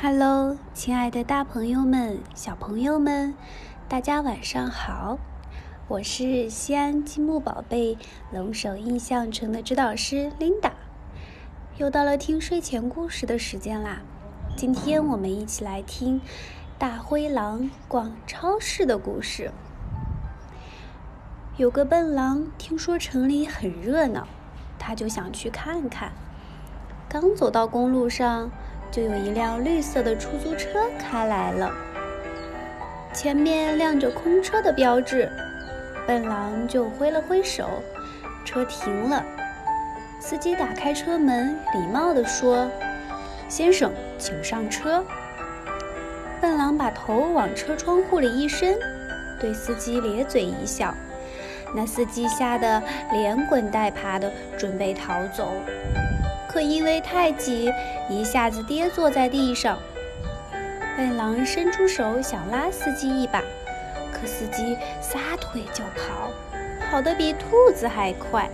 Hello，亲爱的大朋友们、小朋友们，大家晚上好！我是西安积木宝贝龙首印象城的指导师 Linda，又到了听睡前故事的时间啦。今天我们一起来听大灰狼逛超市的故事。有个笨狼听说城里很热闹，他就想去看看。刚走到公路上。就有一辆绿色的出租车开来了，前面亮着空车的标志，笨狼就挥了挥手，车停了。司机打开车门，礼貌地说：“先生，请上车。”笨狼把头往车窗户里一伸，对司机咧嘴一笑。那司机吓得连滚带爬的，准备逃走。可因为太急，一下子跌坐在地上。笨狼伸出手想拉司机一把，可司机撒腿就跑，跑得比兔子还快。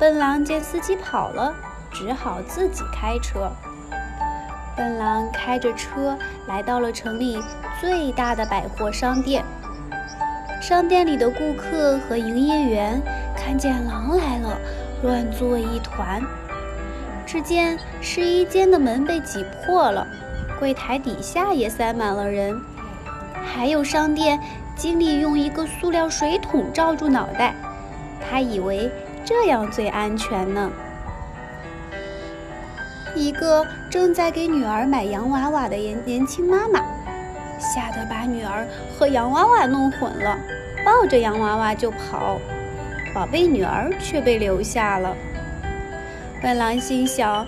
笨狼见司机跑了，只好自己开车。笨狼开着车来到了城里最大的百货商店。商店里的顾客和营业员看见狼来了。乱作一团。只见试衣间的门被挤破了，柜台底下也塞满了人，还有商店经理用一个塑料水桶罩住脑袋，他以为这样最安全呢。一个正在给女儿买洋娃娃的年年轻妈妈，吓得把女儿和洋娃娃弄混了，抱着洋娃娃就跑。宝贝女儿却被留下了。笨狼心想：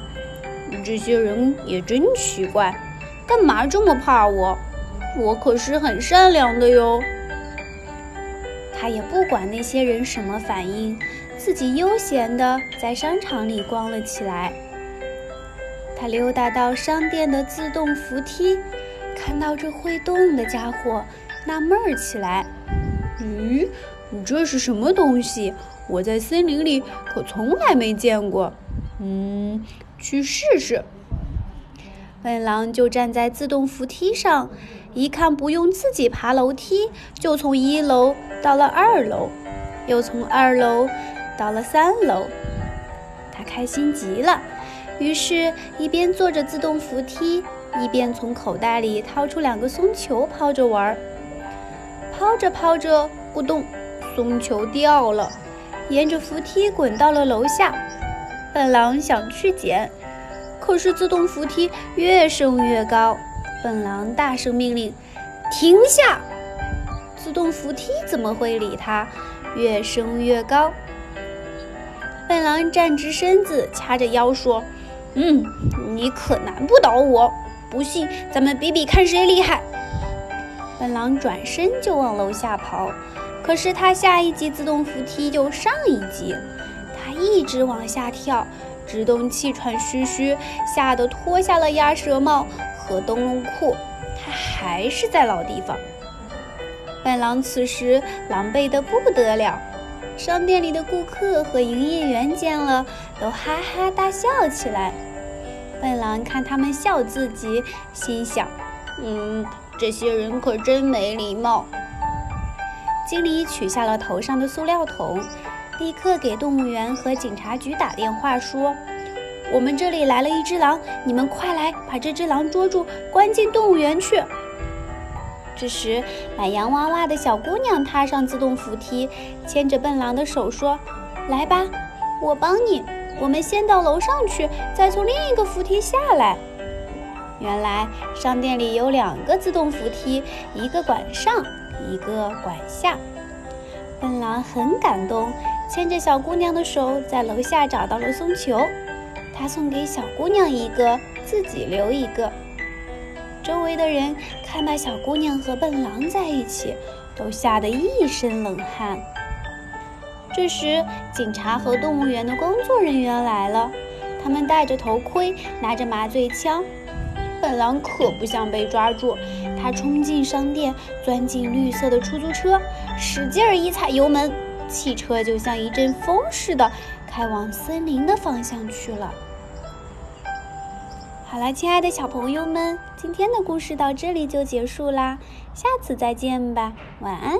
这些人也真奇怪，干嘛这么怕我？我可是很善良的哟。他也不管那些人什么反应，自己悠闲地在商场里逛了起来。他溜达到商店的自动扶梯，看到这会动的家伙，纳闷儿起来：咦？你这是什么东西？我在森林里可从来没见过。嗯，去试试。笨狼就站在自动扶梯上，一看不用自己爬楼梯，就从一楼到了二楼，又从二楼到了三楼。他开心极了，于是，一边坐着自动扶梯，一边从口袋里掏出两个松球抛着玩儿。抛着抛着，咕咚。松球掉了，沿着扶梯滚到了楼下。笨狼想去捡，可是自动扶梯越升越高。笨狼大声命令：“停下！”自动扶梯怎么会理他？越升越高。笨狼站直身子，掐着腰说：“嗯，你可难不倒我。不信，咱们比比看谁厉害。”笨狼转身就往楼下跑。可是他下一级自动扶梯就上一级，他一直往下跳，直动气喘吁吁，吓得脱下了鸭舌帽和灯笼裤，他还是在老地方。笨狼此时狼狈得不得了，商店里的顾客和营业员见了都哈哈大笑起来。笨狼看他们笑自己，心想：嗯，这些人可真没礼貌。经理取下了头上的塑料桶，立刻给动物园和警察局打电话说：“我们这里来了一只狼，你们快来把这只狼捉住，关进动物园去。”这时，买洋娃娃的小姑娘踏上自动扶梯，牵着笨狼的手说：“来吧，我帮你。我们先到楼上去，再从另一个扶梯下来。”原来商店里有两个自动扶梯，一个管上。一个管下，笨狼很感动，牵着小姑娘的手在楼下找到了松球，他送给小姑娘一个，自己留一个。周围的人看到小姑娘和笨狼在一起，都吓得一身冷汗。这时，警察和动物园的工作人员来了，他们戴着头盔，拿着麻醉枪。笨狼可不想被抓住，他冲进商店，钻进绿色的出租车，使劲儿一踩油门，汽车就像一阵风似的开往森林的方向去了。好了，亲爱的小朋友们，今天的故事到这里就结束啦，下次再见吧，晚安。